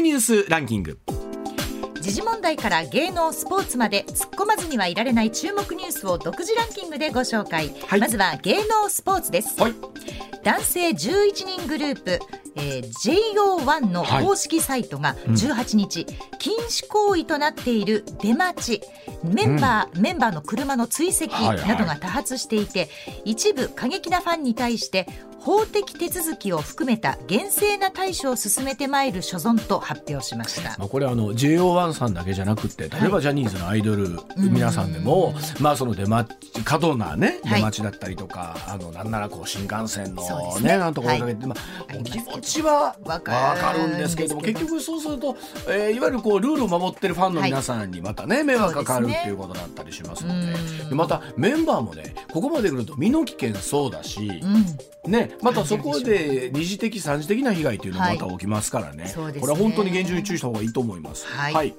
みニュースランキング時事問題から芸能スポーツまで突っ込まずにはいられない注目ニュースを独自ランキングでご紹介、はい、まずは芸能スポーツです、はい、男性11人グループえー、JO1 の公式サイトが18日、はいうん、禁止行為となっている出待ちメンバー、うん、メンバーの車の追跡などが多発していて、はいはい、一部過激なファンに対して法的手続きを含めた厳正な対処を進めてまいる所存と発表しました、まあ、これあの JO1 さんだけじゃなくて例えばジャニーズのアイドル、皆さんでも、まあその出待ち過度なね出待ちだったりとか、はい、あのなんならこう新幹線のね。ねなんとかかけて、まあ、お気持ちはわかるんですけれども結局。そうすると、えー、いわゆるこうルールを守ってるファンの皆さんにまたね、迷惑かかるっていうことだったりしますので。でまたメンバーもねここまで来ると身の危険そうだし、ねまたそこで二次的三次的な被害というのもまた起きますからね。はいね、これは本当に厳重に注意した方がいいと思います。はい、はい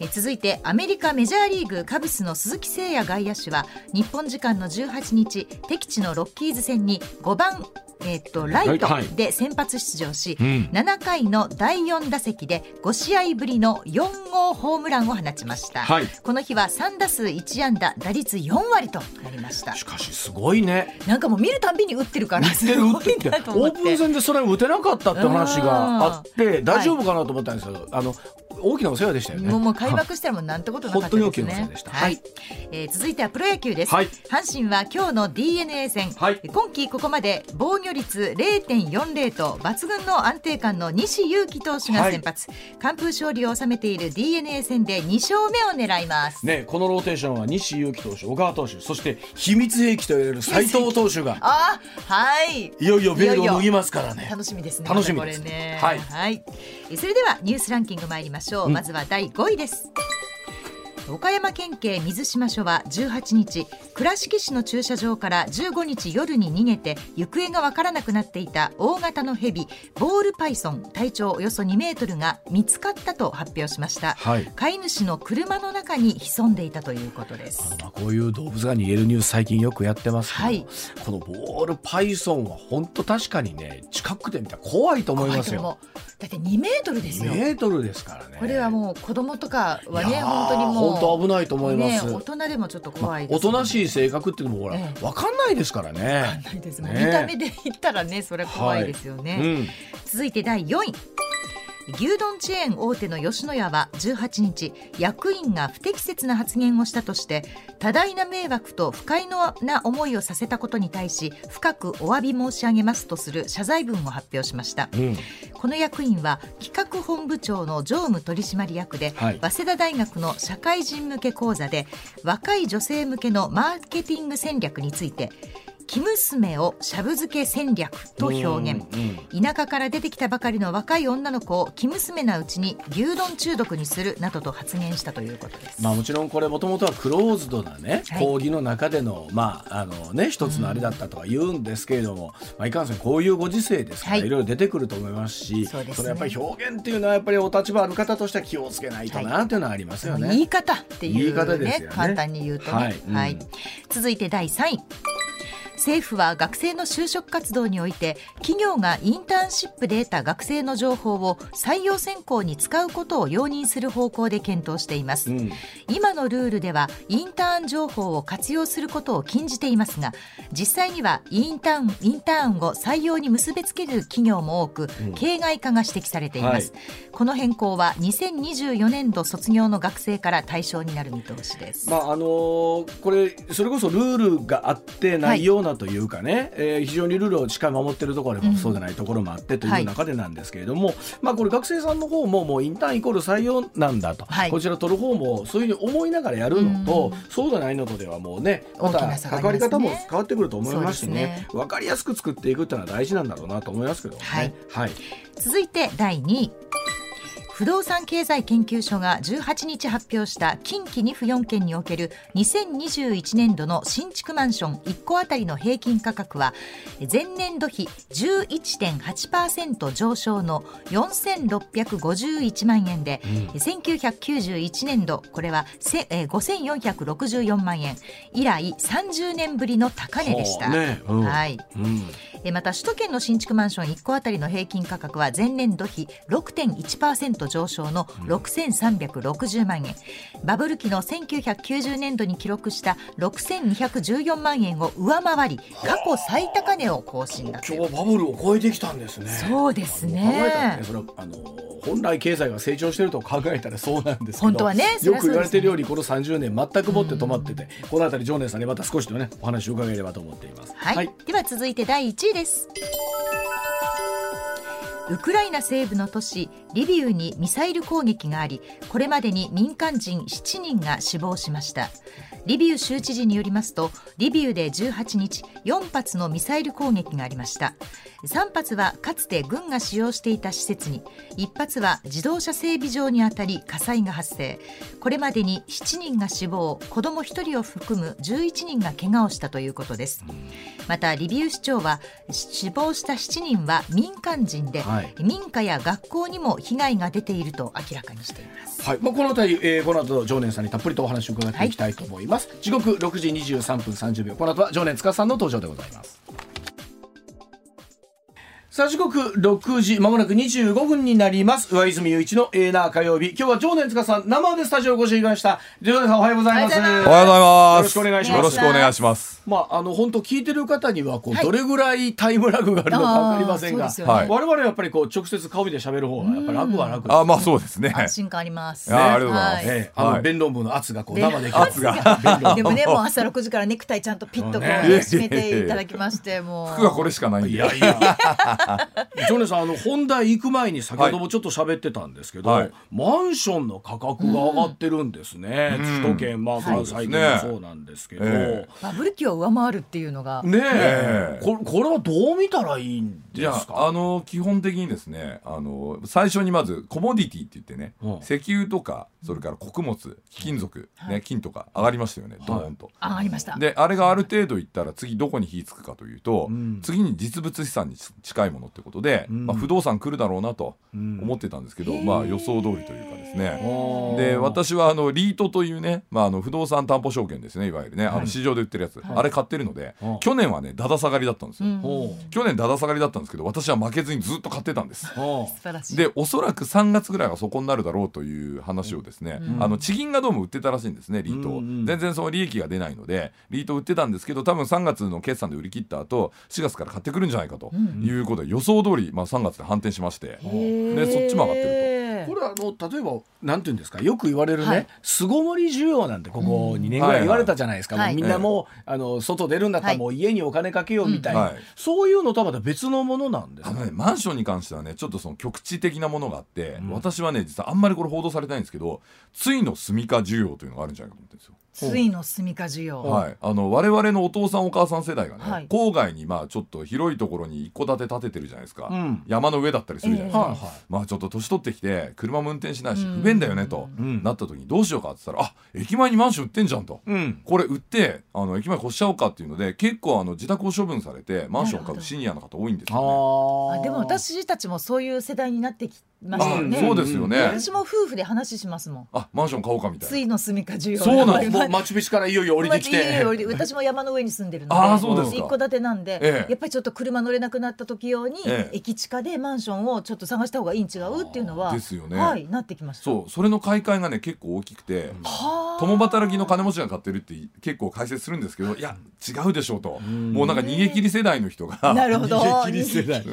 え続いてアメリカメジャーリーグカブスの鈴木誠也外野手は日本時間の18日敵地のロッキーズ戦に5番えー、とライトで先発出場し、はいはい、7回の第4打席で5試合ぶりの4号ホームランを放ちました、はい、この日は3打数1安打打率4割となりました。しかしすごいね。なんかもう見るたびに打ってるからすごいなと思って。オープン戦でそれ打てなかったって話があって大丈夫かなと思ったんですけど、あの大きなお世話でしたよね。もう開幕したらもうなんてことなかったですね。はい、えー、続いてはプロ野球です。はい、阪神は今日の DNA 戦、はい、今季ここまで防御率0.40と抜群の安定感の西勇輝投手が先発、はい、完封勝利を収めている DNA 戦で2勝目を狙います。ね、このローテーションは西勇輝投手、小川投手、そして秘密兵器と言われる斉藤投手が、あ、はい、いよいよベールを脱ぎますからね。楽しみですね。楽しみです。ね、はい、はい。それではニュースランキング参りましょう。うん、まずは第5位です。岡山県警水島署は18日倉敷市の駐車場から15日夜に逃げて行方がわからなくなっていた大型のヘビボールパイソン体長およそ2メートルが見つかったと発表しました、はい、飼い主の車の中に潜んでいたということです。あまあこういう動物が逃げるニュース最近よくやってますけど、はい、このボールパイソンは本当確かにね近くで見たら怖いと思いますよ。だって2メートルですよ。2メートルですからね。これはもう子供とかはね本当にもう本当危ないと思います、ね、大人でもちょっと怖いです、ね、おとなしい性格っていうのもほら、ええ、分かんないですからね。分かんないです、ね、見た目で言ったらねそれ怖いですよね、はい。うん、続いて第4位牛丼チェーン大手の吉野家は18日役員が不適切な発言をしたとして多大な迷惑と不快な思いをさせたことに対し深くお詫び申し上げますとする謝罪文を発表しました、うん、この役員は企画本部長の常務取締役で、はい、早稲田大学の社会人向け講座で若い女性向けのマーケティング戦略について生娘をしゃぶ漬け戦略と表現、うん、田舎から出てきたばかりの若い女の子を生娘なうちに牛丼中毒にするなどと発言したということです、まあ、もちろんこれもともとはクローズドなね、はい、講義の中での,、まああのね、一つのあれだったとは言うんですけれども、うん、まあ、いかんせんこういうご時世ですから、はい、いろいろ出てくると思いますしそ、ね、それやっぱり表現っていうのはやっぱりお立場ある方としては気をつけないとなっていうのはありますよね。言い方っていう、ね、言い方ですよね。簡単に言うとね、はい、うん。はい、続いて第3位政府は学生の就職活動において企業がインターンシップで得た学生の情報を採用選考に使うことを容認する方向で検討しています、うん、今のルールではインターン情報を活用することを禁じていますが実際にはインターンインターンを採用に結びつける企業も多く、うん、形骸化が指摘されています、はい、この変更は2024年度卒業の学生から対象になる見通しです、まああのー、これそれこそルールがあってないようななというかね、えー、非常にルールをしっかり守ってるところもそうでないところもあってという中でなんですけれども、はい、まあこれ学生さんの方ももうインターンイコール採用なんだと、はい、こちら取る方もそういうふうに思いながらやるのと、そうでないのとではもうねまた関わり方も変わってくると思いますしね。ね。分かりやすく作っていくっていうのは大事なんだろうなと思いますけどね。はい、はい、続いて第2位不動産経済研究所が18日発表した近畿2府4県における2021年度の新築マンション1戸当たりの平均価格は前年度比11.8%上昇の4651万円で、うん、1991年度これは5464万円。以来30年ぶりの高値でした。ね。うん、はい、うん。また首都圏の新築マンション1戸当たりの平均価格は前年度比6.1%上昇の6360万円、バブル期の1990年度に記録した6214万円を上回り過去最高値を更新だ今日バブルを超えてきたんですね。そうですね。考えたらねそれあの本来経済が成長してると考えたらそうなんですけど本当はねよく言われてるようにこの30年全くもって止まっててこの辺り常念さんにまた少しでねお話を伺えればと思っています、はい、はい、では続いて第1位ですウクライナ西部の都市リビウにミサイル攻撃がありこれまでに民間人7人が死亡しました。リビウ州知事によりますとリビウで18日4発のミサイル攻撃がありました。3発はかつて軍が使用していた施設に1発は自動車整備場にあたり火災が発生。これまでに7人が死亡子ども1人を含む11人が怪我をしたということです。またリビウ市長は死亡した7人は民間人で、はい、民家や学校にも被害が出ていると明らかにしています、はい。まあ、この辺り、えー、この後常念さんにたっぷりとお話を伺っていきたいと思います、はいます。時刻6時23分30秒。この後は常連司さんの登場でございます。さあ時刻6時まもなく25分になります。上泉雄一のエーナー火曜日。今日は常年塚さん生でスタジオお越しいただきました。常年さんおはようございます。おはようございます。よろしくお願いします。よろしくお願いします。まああの本当聞いてる方にはこう、はい、どれぐらいタイムラグがあるのかわかりませんが、ね、我々はやっぱりこう直接顔で喋る方がやっぱり楽は楽あまあそうですね。安心感あります、ね、あありがとうございます、えあの弁論部の圧がこう生で圧が。でもねもう朝6時からネクタイちゃんとピッとこう、ね、締めていただきましてもう。服がこれしかないんで。いやいや 常年さんあの本題行く前に先ほどもちょっと喋ってたんですけど、はい、マンションの価格が上がってるんですね、うん、首都圏まあ関西圏もそうなんですけど、えー、バブル期を上回るっていうのが。ねえ、これこれはどう見たらいいんですか？あの基本的にですねあの最初にまずコモディティって言ってね、うん、石油とかそれから穀物貴金属、うん、ね、金とか上がりましたよね、はい、ドーンと。上がりました。であれがある程度いったら次どこに火つくかというと、うん、次に実物資産に近いものってことで、まあ、不動産来るだろうなと思ってたんですけど、まあ予想通りというかですね。で私はあのリートというね、まあ、あの不動産担保証券ですねいわゆるね、あの市場で売ってるやつ、あれ買ってるので、去年はねだだ下がりだったんですよ、去年だだ下がりだったんですけど私は負けずにずっと買ってたんです。でおそらく3月ぐらいはそこになるだろうという話をですね、あの地銀がどうも売ってたらしいんですねリートを、全然その利益が出ないのでリート売ってたんですけど多分3月の決算で売り切った後4月から買ってくるんじゃないかということで予想通りまあ3月で反転しまして。でそっちも上がってると。これはあの例えばなんていうんですか？よく言われるね、巣ごもり需要なんてここ2年ぐらい言われたじゃないですか、はい。はい、みんなもう、あの外出るんだったらもう家にお金かけようみたいな、はい、そういうのとはまた別のものなんですね、マンションに関してはねちょっとその局地的なものがあって、うん、私はね実はあんまりこれ報道されてないんですけどついの住みか需要というのがあるんじゃないかと思ってるんですよ。水の住みか需要、はい、あの我々のお父さんお母さん世代がね、はい、郊外にまあちょっと広いところに一戸建て建ててるじゃないですか、うん、山の上だったりするじゃないですか、えー、まあちょっと年取ってきて車も運転しないし不便だよねと、なった時にどうしようかって言ったらあ駅前にマンション売ってんじゃんと、うん、これ売ってあの駅前越しちゃおうかっていうので結構あの自宅を処分されてマンションを買うシニアの方多いんですよね。あでも私たちもそういう世代になってきましたよね。そうですよね。私も夫婦で話しますもん。あマンション買おうかみたいな。ついの住みか需要。そうなんです。マチュピチからいよいよ降りてきて。私も山の上に住んでるのであそうです一戸建てなんで、ええ、やっぱりちょっと車乗れなくなった時用に、え、駅地下でマンションをちょっと探した方がいいん違うっていうのはですよね、はい、なってきました。そうそれの買い替えがね結構大きくて共働きの金持ちが買ってるって結構解説するんですけどいや違うでしょうと。もうなんか逃げ切り世代の人がなるほど。逃げ切り世代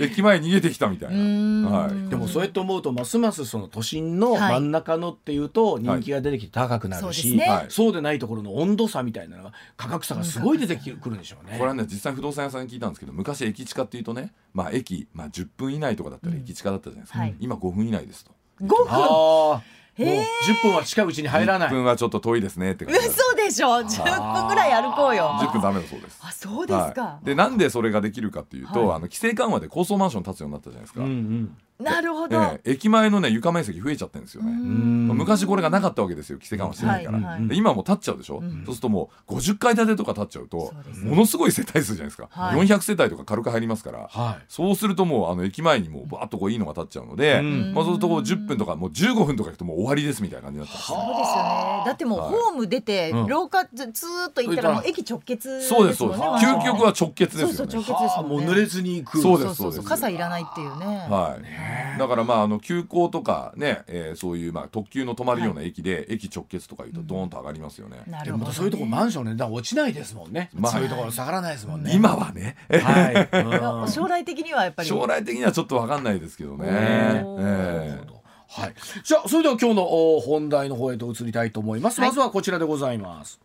駅前逃げてきたみたいな、はい、でもそうやって思うとますますその都心の真ん中のっていうと人気が出てきて高くなるし、はい、そうでないところの温度差みたいなのが価格差がすごい出てくるんでしょうね。これはね実際不動産屋さんに聞いたんですけど昔駅地下っていうとね、まあ、駅、まあ、10分以内とかだったら駅地下だったじゃないですか、うんはい、今5分以内ですと。5分？もう10分は近いうちに入らない。1分はちょっと遠いですねって嘘でしょ？10分ぐらい歩こうよ。10分ダメだそうです。あ、そうですか。はい、でなんでそれができるかっていうと、はい、あの規制緩和で高層マンション建つようになったじゃないですか。うんうんなるほど、ええ駅前のね床面積増えちゃってるんですよね。昔これがなかったわけですよ規制緩和してないから、はい。はい、今もう立っちゃうでしょ、うん、そうするともう50階建てとか建っちゃうとものすごい世帯数じゃないですか、はい、400世帯とか軽く入りますから、はい、そうするともうあの駅前にもうバーッとこういいのが建っちゃうので、うん、まあ、そうするとこう10分とかもう15分とか行くともう終わりですみたいな感じになったそうですよね。だってもうホーム出て、廊下ずずっと行ったらもう駅直結ですもんねそうですそうです。究極は直結ですよね。そうそう直結ですもんね。もう濡れずに行く。そうですそうです傘いらないっていうね。はいだからまああの急行とかね、えー、そういうまあ特急の止まるような駅で、駅直結とかいうとドーンと上がりますよね。でもそういうとこマンションねだ落ちないですもんね。まあ、そういうところ下がらないですもんね。今はね。はい。将来的にはやっぱり。将来的にはちょっとわかんないですけどね。えーはい、じゃあそれでは今日の本題の方へと移りたいと思います、はい、まずはこちらでございます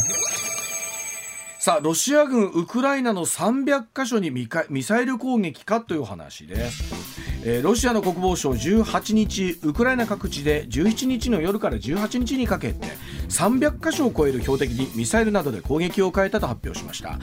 さあロシア軍ウクライナの300カ所にミサイル攻撃かという話ですえー、ロシアの国防省18日ウクライナ各地で17日の夜から18日にかけて300カ所を超える標的にミサイルなどで攻撃を変えたと発表しました。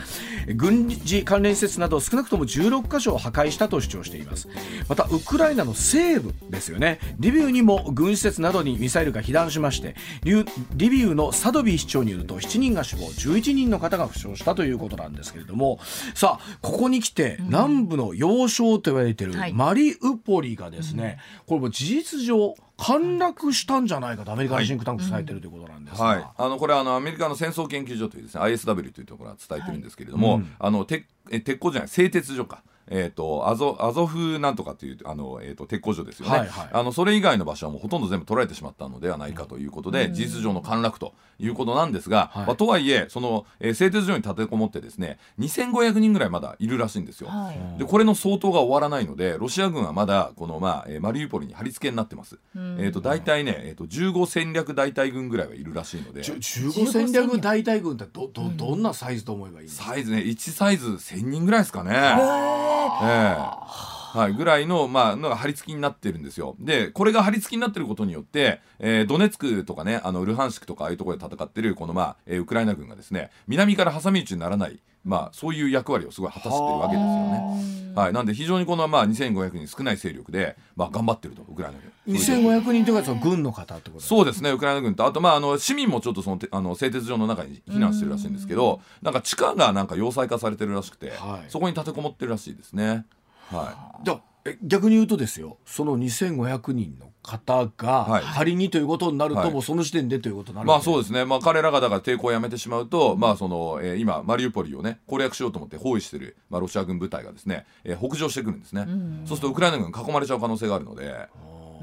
軍事関連施設など少なくとも16カ所を破壊したと主張しています。またウクライナの西部ですよね。リビウにも軍施設などにミサイルが被弾しましてリビウのサドビー市長によると7人が死亡11人の方が負傷したということなんですけれども。さあここに来て南部の要衝と言われているマリウウポリがですね、これも事実上陥落したんじゃないかとアメリカのシンクタンク伝えてるということなんですはい、あのこれあのアメリカの戦争研究所というですね ISW というところが伝えてるんですけれども、はいうん、あの鉄鉄鋼じゃない製鉄所か。えーと、アゾアゾフなんとかっていうあの、えーと、鉄工所ですよね、はいはい、あのそれ以外の場所はもうほとんど全部取られてしまったのではないかということで、うん、事実上の陥落ということなんですが、はい、まあ、とはいえその、えー、製鉄所に立てこもってですね2500人ぐらいまだいるらしいんですよ、はい、でこれの相当が終わらないのでロシア軍はまだこの、まあえー、マリウポリに貼り付けになってます、うん、えーと、大体ね、えー、と15戦略大隊軍ぐらいはいるらしいので。15戦略大隊軍ってどどどんなサイズと思えばいいサイズね1サイズ1000人ぐらいですかね。えーはい、ぐらいの,、まあ、のが貼り付きになってるんですよ。でこれが貼り付きになってることによって、えー、ドネツクとかねあのルハンシクとかああいうところで戦ってるこの、まあえー、ウクライナ軍がですね南から挟み撃ちにならない、まあ、そういう役割をすごい果たしてるわけですよね。はい、なんで非常にこの、まあ、2500人少ない勢力で、まあ、頑張ってるとウクライナ軍。2500人というかその軍の方ってことそうですねウクライナ軍とあと、まあ、あの市民もちょっとそのあの製鉄所の中に避難してるらしいんですけどなんか地下がなんか要塞化されてるらしくて、はい、そこに立てこもってるらしいですね。はい、じゃ逆に言うとですよその2500人の方が仮にということになると、はい、もうその時点でということになるまあそうですね、まあ、彼らがだから抵抗をやめてしまうと、うん、まあそのえー、今マリウポリをね攻略しようと思って包囲している、まあ、ロシア軍部隊がですね、えー、北上してくるんですね、うん、そうするとウクライナ軍囲まれちゃう可能性があるので。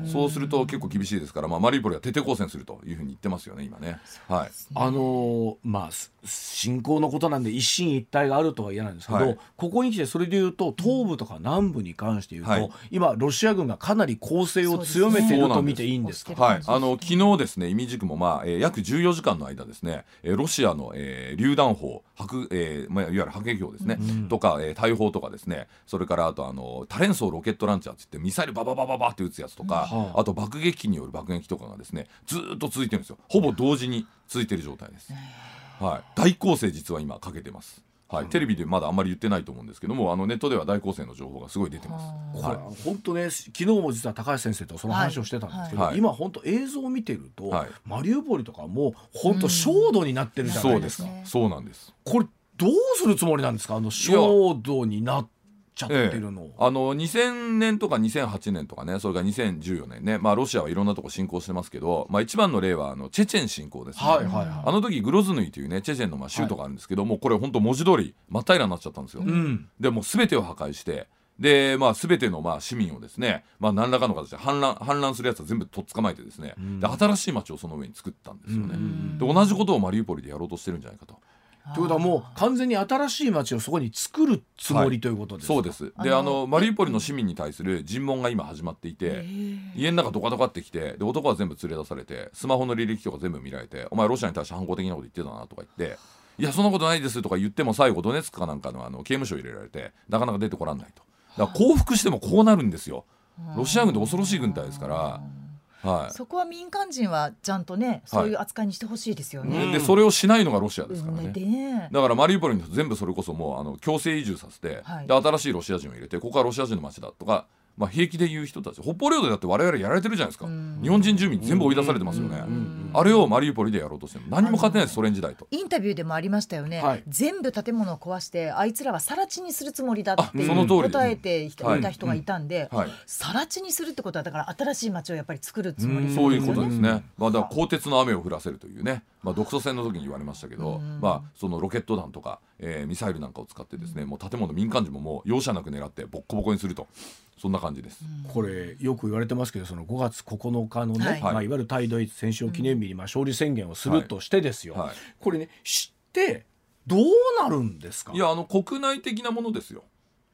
そうすると結構厳しいですから、まあ、マリウポリは徹底抗戦するというふうに言ってますよね、今ね。はい、あのー、まあ、侵攻のことなんで一進一退があるとは言えないんですけど、はい、ここに来てそれでいうと東部とか南部に関して言うと、はい、今ロシア軍がかなり攻勢を強めていると見ていいんですかはい、あの昨日ですね意味軸も、まあえー、約14時間の間ですね、えー、ロシアの、えー、榴弾砲核、えーまあ、いわゆる迫撃砲ですね、うん、とか、えー、大砲とかですねそれからあとあの多連装ロケットランチャーって言ってミサイルバババババって撃つやつとか、うん、あと爆撃機による爆撃とかがですねずっと続いてるんですよ。ほぼ同時に続いてる状態です。はい、大攻勢実は今かけてます。はい、テレビでまだあんまり言ってないと思うんですけどもあのネットでは大攻勢の情報がすごい出てます。はい、本当ね昨日も実は高橋先生とその話をしてたんですけど、はい。はい、今本当映像を見てると、はい、マリウポリとかも本当焦土になってるじゃないですか。そうです。そうなんです。これどうするつもりなんですか？あの焦土になっちゃってるの、ええ、あの2000年とか2008年とかねそれから2014年ね、まあ、ロシアはいろんなとこ侵攻してますけど、まあ、一番の例はあのチェチェン侵攻ですね、はいはいはい、あの時グロズヌイというねチェチェンのまあ州とかあるんですけど、はい、もうこれ本当文字通り真っ平らになっちゃったんですよ。うん、でもう全てを破壊してで、まあ、全てのまあ市民をですね、まあ、何らかの形で反乱反乱するやつは全部とっ捕まえてですね、うん、で新しい町をその上に作ったんですよね。で同じことをマリウポリでやろうとしてるんじゃないかと。ということはもう完全に新しい町をそこに作るつもりということですか、はい、そうです。であのマリウポリの市民に対する尋問が今始まっていて家の中ドカドカってきてで男は全部連れ出されてスマホの履歴とか全部見られてお前ロシアに対して反抗的なこと言ってたなとか言って。いやそんなことないですとか言っても最後ドネツクかなんかのあの刑務所入れられてなかなか出てこらんないと。だから降伏してもこうなるんですよ。ロシア軍って恐ろしい軍隊ですからはい、そこは民間人はちゃんとねそういう扱いにしてほしいですよね、はい、でそれをしないのがロシアですからね、ね、だからマリウポリに全部それこそもうあの強制移住させて、はい、で新しいロシア人を入れてここはロシア人の街だとかまあ、平気で言う人たち北方領土だって我々やられてるじゃないですか、日本人住民全部追い出されてますよね、あれをマリウポリでやろうとしても何も勝てないですソ連時代と。インタビューでもありましたよね、はい、全部建物を壊してあいつらは更地にするつもりだって答えていた人がいたんで、はい、更地にするってことはだから新しい町をやっぱり作るつもり、ね、そういうことですね、まあ、だから鋼鉄の雨を降らせるというね、まあ、独ソ戦の時に言われましたけど、まあ、そのロケット弾とか、えー、ミサイルなんかを使ってですねもう建物民間人ももう容赦なく狙ってボッコボコにするとそんな感じです。これよく言われてますけどその5月9日のね、はい。まあ、いわゆる対ドイツ戦勝記念日にまあ勝利宣言をするとしてですよ、はいはい、これね知ってどうなるんですか？いやあの国内的なものですよ。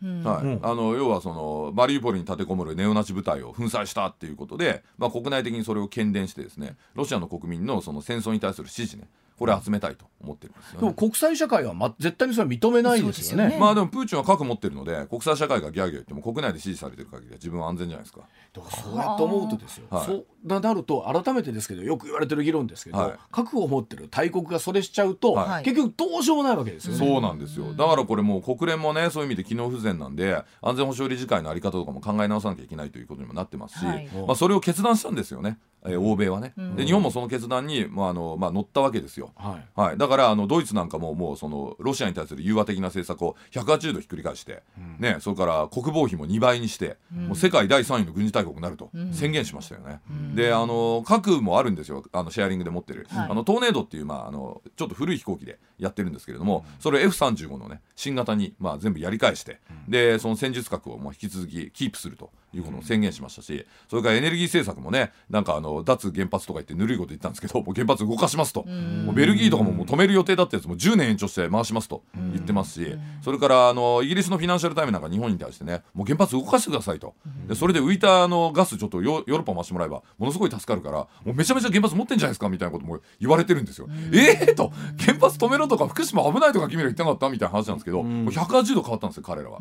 はい、あの要はそのマリウポリに立てこもるネオナチ部隊を粉砕したっていうことで、まあ、国内的にそれを喧伝してですねロシアの国民のその戦争に対する支持ねこれ集めたいと思ってるんですよ、ね、でも国際社会は、ま、絶対にそれは認めないですよね、ね、まあでもプーチンは核持ってるので国際社会がギャーギャー言っても国内で支持されてる限りは自分は安全じゃないですか。だからそうやって思うとですよ、はい、そうなると改めてですけどよく言われてる議論ですけど、はい、核を持ってる大国がそれしちゃうと、はい、結局どうしようもないわけですよね。そうなんですよ。だからこれもう国連もねそういう意味で機能不全なんで安全保障理事会のあり方とかも考え直さなきゃいけないということにもなってますし、まあ、それを決断したんですよねえー、欧米はね、うん、で日本もその決断に、まああのまあ、乗ったわけですよ、はい、はい、だからあのドイツなんかももうそのロシアに対する融和的な政策を180度ひっくり返して、うん、ね、それから国防費も2倍にして、うん、もう世界第3位の軍事大国になると宣言しましたよね、であの核もあるんですよあのシェアリングで持ってる、はい、あのトーネードっていう、まあ、あのちょっと古い飛行機でやってるんですけれども、それを F35 のね新型に、まあ、全部やり返して、でその戦術核をもう引き続きキープするということを宣言しましたし、それからエネルギー政策もねなんかあの脱原発とか言ってぬるいこと言ったんですけど もう原発動かしますと。もうベルギーとかももう止める予定だったやつも10年延長して回しますと言ってますしそれからあのイギリスのフィナンシャルタイムなんか日本に対してねもう原発動かしてくださいと。でそれで浮いたあのガスちょっとヨーロッパ回してもらえばものすごい助かるからもうめちゃめちゃ原発持ってんじゃないですかみたいなことも言われてるんですよ。ええー、と原発止めろとか福島危ないとか君ら言ってなかったみたいな話なんですけど、もう180度変わったんですよ彼らは。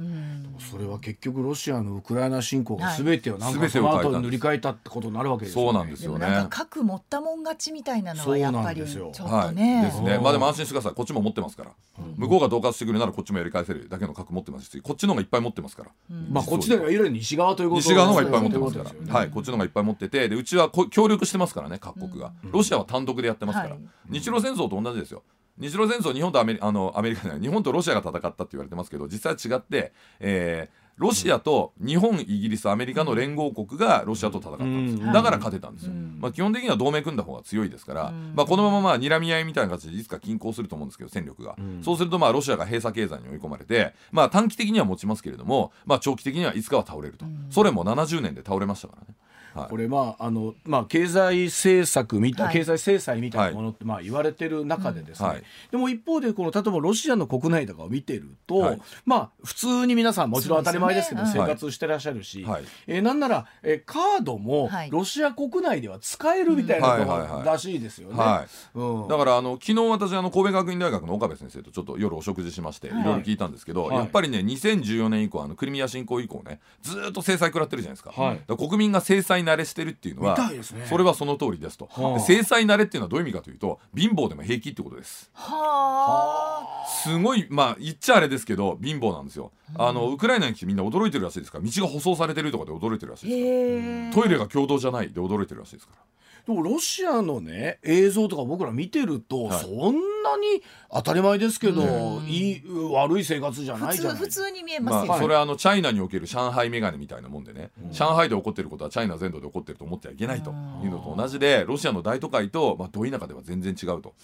それは結局ロシアのウクライナ侵攻が全てをなんかその後塗り替えたってことになるわけですよね。そうなんですよね。核持ったもん勝ちみたいなのはやっぱりちょっとね。はい、ですね。まあでも安心してください。こっちも持ってますから。向こうが恫喝してくるならこっちもやり返せるだけの核持ってますし、こっちの方がいっぱい持ってますから。まあこっちではいわゆる西側ということ西側の方がいっぱい持ってますから。はい、こっちの方がいっぱい持ってて、でうちは協力してますからね各国が。ロシアは単独でやってますから。日露戦争と同じですよ。日露戦争日本とアメリあのアメリカ日本とロシアが戦ったって言われてますけど実際は違って、えー、ロシアと日本イギリスアメリカの連合国がロシアと戦ったんです、だから勝てたんですよ、まあ、基本的には同盟組んだ方が強いですから、まあ、このまままあ睨み合いみたいな形でいつか均衡すると思うんですけど戦力が、そうするとまあロシアが閉鎖経済に追い込まれて、まあ、短期的には持ちますけれども、まあ、長期的にはいつかは倒れると、ソ連も70年で倒れましたからね。はい、これまああのまあ経済政策みたい、はい、経済制裁みたいなものってまあ言われてる中でですね、はい、でも一方でこの例えばロシアの国内とかを見てると、まあ普通に皆さんもちろん当たり前ですけど生活してらっしゃるし、はい、えー、なんなら、えー、カードもロシア国内では使えるみたいなことらしいですよね。うん、だからあの昨日私あの神戸学院大学の岡部先生とちょっと夜お食事しましてい。ろいろ聞いたんですけど、やっぱりね2014年以降あのクリミア侵攻以降ねずっと制裁食らってるじゃないですか。はい、国民が制裁慣れしてるっていうのは、ね、それはその通りですと、はあ、制裁慣れっていうのはどういう意味かというと貧乏でも平気ってことです。はあ。すごいまあ言っちゃあれですけど貧乏なんですよ、うん、あのウクライナに来てみんな驚いてるらしいですか。ら道が舗装されてるとかで驚いてるらしいですか。らトイレが共同じゃないで驚いてるらしいですからでもロシアのね映像とか僕ら見てると、はい、そんなに当たり前ですけど、いい悪い生活じゃないじゃない普通に見えますよ、まあ、それはあのチャイナにおける上海メガネみたいなもんでね、うん、上海で起こってることはチャイナ全土で起こってると思ってはいけないというのと同じでロシアの大都会と、まあ、ど田舎では全然違うと。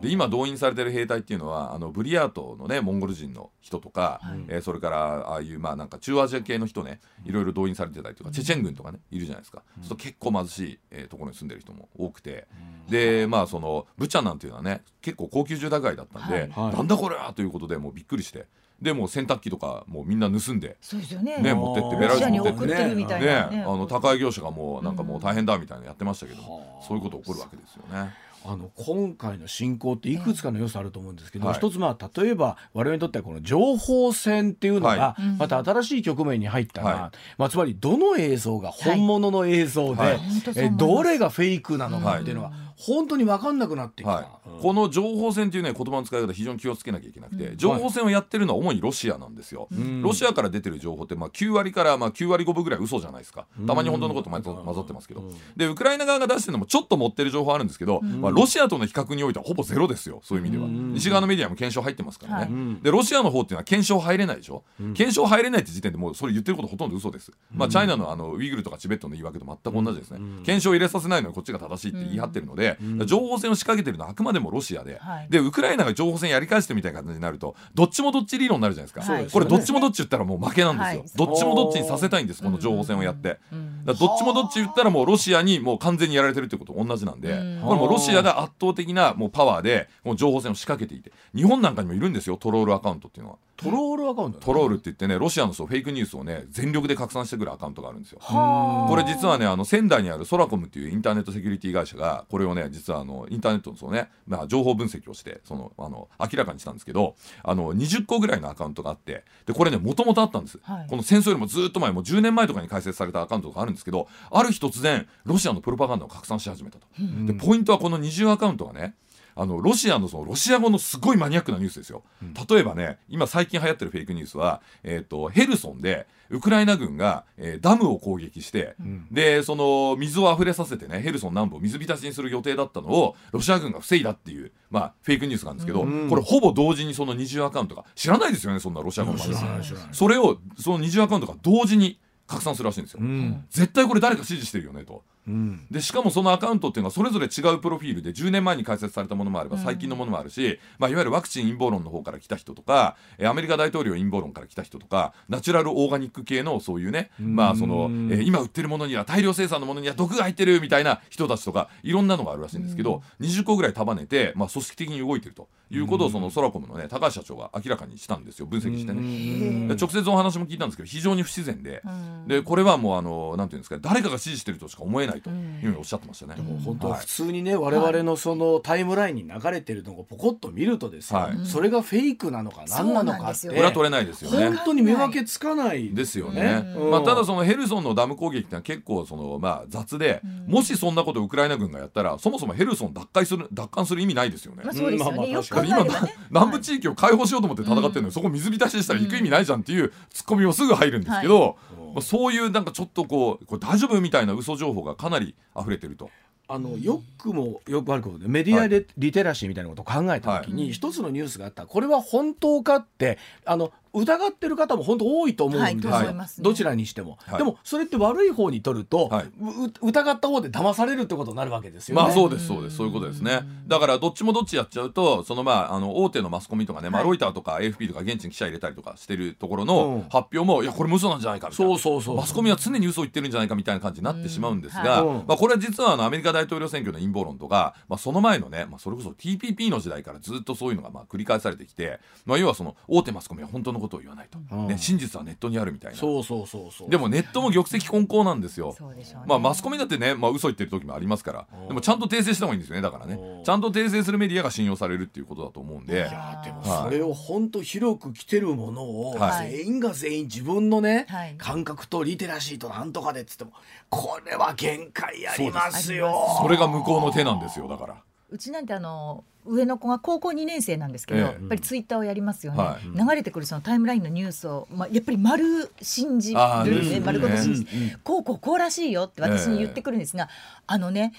で今動員されてる兵隊っていうのはあのブリヤートのねモンゴル人の人とか、はい、えー、それからああいうまあなんか中央アジア系の人ねいろいろ動員されてたりとか、うん、チェチェン軍とかねいるじゃないですか、うん、結構貧しい、えー、ところに住んでる人も多くて、うん、でまあそのブチャなんていうのはね結構高級住宅街だったんで、はい、なんだこれはということでもうびっくりして。でも洗濯機とかもうみんな盗んでそうですよね。ね持ってってベラルーシ持ってってねね。あの高い業者がもうなんかもう大変だみたいなやってましたけど、そういうこと起こるわけですよね。あの今回の侵攻っていくつかの要素あると思うんですけど、一つまあ例えば我々にとってはこの情報戦っていうのがまた新しい局面に入ったら、まあ、つまりどの映像が本物の映像で、えどれがフェイクなのかっていうのは、本当に分かんなくなってきた、はい。うん、この情報戦っていうね言葉の使い方非常に気をつけなきゃいけなくて、うん、情報戦をやってるのは主にロシアなんですよ、うん、ロシアから出てる情報ってまあ9割からまあ9割5分ぐらい嘘じゃないですか。たまに本当のこと混ざってますけど、でウクライナ側が出してるのもちょっと持ってる情報あるんですけど、まあ、ロシアとの比較においてはほぼゼロですよそういう意味では、西側のメディアも検証入ってますからね、でロシアの方っていうのは検証入れないでしょ、検証入れないって時点でもうそれ言ってることほとんど嘘です、まあ、チャイナのあのウイグルとかチベットの言い訳と全く同じですね、検証入れさせないのにこっちが正しいって言い張ってるので、情報戦を仕掛けてるのはあくまでもロシアで、はい、でウクライナが情報戦やり返してみたいな形になるとどっちもどっち理論になるじゃないですか、はい、これどっちもどっち言ったらもう負けなんですよ、はい、どっちもどっちにさせたいんですこの情報戦をやって、うん、どっちもどっち言ったらもうロシアにもう完全にやられてるってこと同じなんで、うん、これもロシアが圧倒的なもうパワーでもう情報戦を仕掛けていて。日本なんかにもいるんですよトロールアカウントっていうのは。トロールアカウントトロールって言ってねロシアのそうフェイクニュースをね全力で拡散してくるアカウントがあるんですよ。これ実はねあの仙台にあるソラコムっていうインターネットセキュリティ会社がこれをね実はあのインターネットのそうね、まあ、情報分析をしてそのあの明らかにしたんですけどあの20個ぐらいのアカウントがあってでこれねもともとあったんです、はい、この戦争よりもずっと前もう10年前とかに開設されたアカウントがあるんですけどある日突然ロシアのプロパガンダを拡散し始めたと。でポイントはこの20アカウントがねあのロシアのそのロシア語のすごいマニアックなニュースですよ、うん、例えばね今最近流行ってるフェイクニュースは、えーと、ヘルソンでウクライナ軍が、えー、ダムを攻撃して、うん、でその水を溢れさせてねヘルソン南部を水浸しにする予定だったのをロシア軍が防いだっていう、まあ、フェイクニュースなんですけど、うん、これほぼ同時にその二重アカウントが知らないですよねそんなロシア軍のそれをその二重アカウントが同時に拡散するらしいんですよ、絶対これ誰か指示してるよねと。うん、でしかもそのアカウントっていうのはそれぞれ違うプロフィールで10年前に開設されたものもあれば最近のものもあるし、うん、まあ、いわゆるワクチン陰謀論の方から来た人とかアメリカ大統領陰謀論から来た人とかナチュラルオーガニック系のそういうね、まあそのえー、今売ってるものには大量生産のものには毒が入ってるみたいな人たちとかいろんなのがあるらしいんですけど、うん、20個ぐらい束ねて、まあ、組織的に動いてるということをそのソラコムのね高橋社長が明らかにしたんですよ分析してね。直接お話も聞いたんですけど非常に不自然で。でこれはもうあのなんていうんですか誰かが指示してるとしか思えないというふうにおっしゃゃってましたね。でも本当普通にね、はい、我々のそのタイムラインに流れてるのをポコッと見るとですね、はい、それがフェイクなのか何なのかって。裏取れないですよね。本当に見分けつかないですよね。まあただそのヘルソンのダム攻撃ってのは結構そのまあ雑で、もしそんなことウクライナ軍がやったらそもそもヘルソン奪回する奪還する意味ないですよね。まあそうですよね。今南部地域を解放しようと思って戦ってるのに、そこ水浸ししたら行く意味ないじゃんっていうツッコミをすぐ入るんですけど。まあ、そういうなんかちょっとこうこれ大丈夫みたいな嘘情報がかなり溢れてると。あのよくもよくあることでメディアでリテラシーみたいなことを考えた時に一つのニュースがあった。これは本当かってあの疑ってる方も本当多いと思うんですよ、はいね、どちらにしても、はい、でもそれって悪い方に取ると、はい、疑った方で騙されるってことになるわけですよね。まあそうですそうです。そういうことですね。だからどっちもどっちやっちゃうとそのまああの大手のマスコミとかね、まあロイターとか AFP とか現地に記者入れたりとかしてるところの発表も、いやこれ嘘なんじゃないかみたいな。そうそうそうマスコミは常に嘘を言ってるんじゃないかみたいな感じになってしまうんですが、まあこれは実はあのアメリカ大統領選挙の陰謀論とか、まあその前のね、まあそれこそ TPP の時代からずっとそういうのがまあ繰り返されてきて、まあ要はその大手マスコミは本当のことを言わないと。ね、真実はネットにあるみたいな。そうそうそうそう。でもネットも玉石混交なんですよ、ね、まあマスコミだってね、まあ、嘘言ってる時もありますから。でもちゃんと訂正した方がいいんですよねだからね。ちゃんと訂正するメディアが信用されるっていうことだと思うんで。いやでもそれを本当広く来てるものを、全員が全員自分のね、はい、感覚とリテラシーとなんとかでっつってもこれは限界ありますよ。それが向こうの手なんですよだから。うちなんてあの上の子が高校2年生なんですけど、ええ、やっぱりツイッターをやりますよね、はい、流れてくるそのタイムラインのニュースを、まあ、やっぱり丸信じるね丸ごと信じて、うん、こうこうこうらしいよって私に言ってくるんですが、え、あのね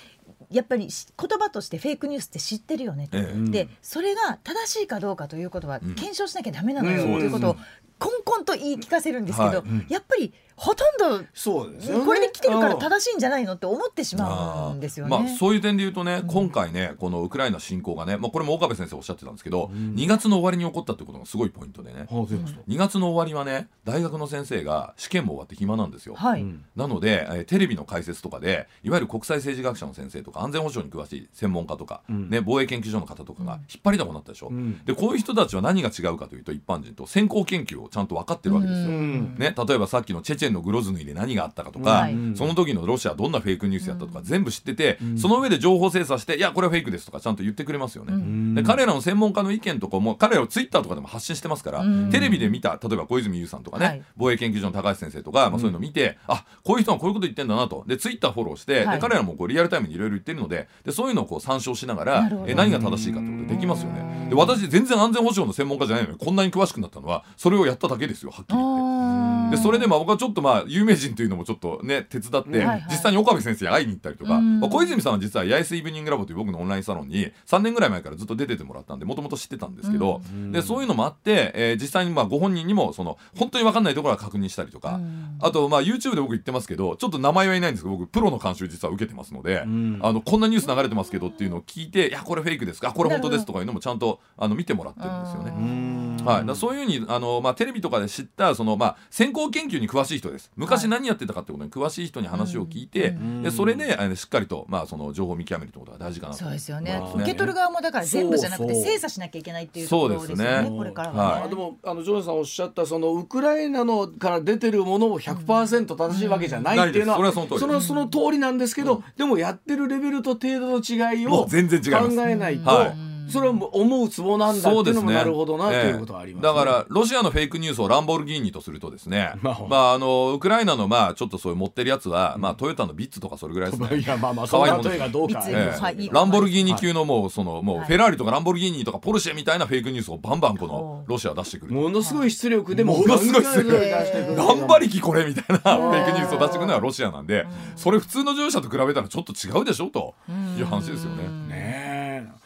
やっぱり言葉としてフェイクニュースって知ってるよね、でそれが正しいかどうかということは検証しなきゃだめなのよ、ということをこんこんと言い聞かせるんですけど、はい、やっぱりほとんどそうです、ね、これで来てるから正しいんじゃないのって思ってしまうんですよね。まあ、そういう点で言うとね、今回ねこのウクライナ侵攻がね、まあ、これも岡部先生おっしゃってたんですけど、うん、2月の終わりに起こったってことがすごいポイントでね、うん、2月の終わりはね大学の先生が試験も終わって暇なんですよ。はい、なので、えー、テレビの解説とかでいわゆる国際政治学者の先生とか安全保障に詳しい専門家とか、ね、防衛研究所の方とかが引っ張りだこになったでしょ、でこういう人たちは何が違うかというと一般人と先行研究をちゃんと分かってるわけですよ、ね、例えばさっきのチェチェンのグロズヌイで何があったかとか、その時のロシアどんなフェイクニュースやったとか全部知ってて、その上で情報精査していやこれはフェイクですとかちゃんと言ってくれますよね、で彼らの専門家の意見とかも彼らをツイッターとかでも発信してますから、テレビで見た例えば小泉悠さんとかね、はい、防衛研究所の高橋先生とか、まあ、そういうのを見て、うん、あこういう人はこういうこと言ってんだなと。でツイッターフォローして、はい、で彼らもこうリアルタイムにいろいろ言ってるのででそういうのをこう参照しながらえ何が正しいかってことできますよね。で私全然安全保障の専門家じゃないのにこんなに詳しくなったのはそれをやっただけですよはっきり言ってでそれでまあ僕はちょっとまあ有名人というのもちょっとね手伝って、実際に岡部先生に会いに行ったりとか、まあ、小泉さんは実は八重洲イブニングラボという僕のオンラインサロンに3年ぐらい前からずっと出ててもらったんでもともと知ってたん。ですけど、でそういうのもあって、えー、実際にまあご本人にもその本当に分かんないところは確認したりとか、あとまあ YouTube で僕言ってますけどちょっと名前は言えないんですけど僕プロの監修実は受けてますので、あのこんなニュース流れてますけどっていうのを聞いていやこれフェイクです。かこれ本当ですとかいうのもちゃんとあの見てもらってるんですよね。はい、だそういうふうにあの、まあ、テレビとかで知ったその、まあ、先行研究に詳しい人です。昔何やってたかってことに詳しい人に話を聞いて、でそれであのしっかりと、まあ、その情報を見極めるってことが大事かなと。そうですよね。受け取る側もだから全部じゃなくて精査しなきゃいけないっていうところですよね、ね、これからは、ね、はい、でもあのジョーさんおっしゃったそのウクライナのから出てるものを100%正しいわけじゃないっていうのは、うん、そそのその通りなんですけど、でもやってるレベルと程度の違いを考えないと。はいそれは思うツボなんだっていうのもなるほどな、ということはあります、ね、だからロシアのフェイクニュースをランボルギーニとするとですね、まあ、まあ、あのウクライナのまあちょっとそういう持ってるやつは、まあトヨタのビッツとかそれぐらいですね。いやまあまあその例えがどうか、ええ、ランボルギーニ級のもうそのもうフェラーリとかランボルギーニとかポルシェみたいなフェイクニュースをバンバンこのロシア出してくる。ものすごい出力でもものすごい出力。頑張りきこれみたいなフェイクニュースを出してくるのはロシアなんで、それ普通の乗用車と比べたらちょっと違うでしょという話ですよね。ね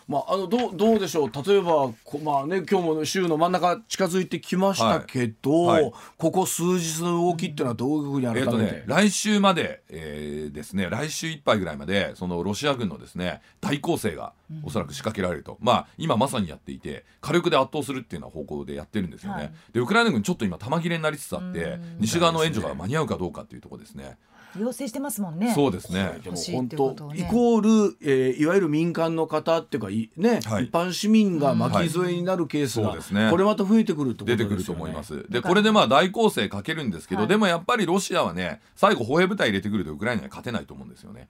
まあ、あのどうどうでしょう？例えばまあね今日も週の真ん中近づいてきましたけど、はい。はい、ここ数日の動きっていうのはどういうふうに改めて、えーね、来週まで、えー、ですね来週いっぱいぐらいまでそのロシア軍のですね大攻勢がおそらく仕掛けられると、うん、まあ今まさにやっていて火力で圧倒するっていうような方向でやってるんですよね、はい、でウクライナ軍ちょっと今弾切れになりつつあって西側の援助が間に合うかどうかっていうところですね。要請してますもんね。そうですね。でも本当、ね、イコール、えー、いわゆる民間の方っていうかいね、はい、一般市民が巻き添えになるケースが、はいね、これまた増えてくるってことですね。出てくると思います。でこれでまあ大攻勢かけるんですけど、はい、でもやっぱりロシアはね最後歩兵部隊入れてくるとウクライナに勝てないと思うんですよね。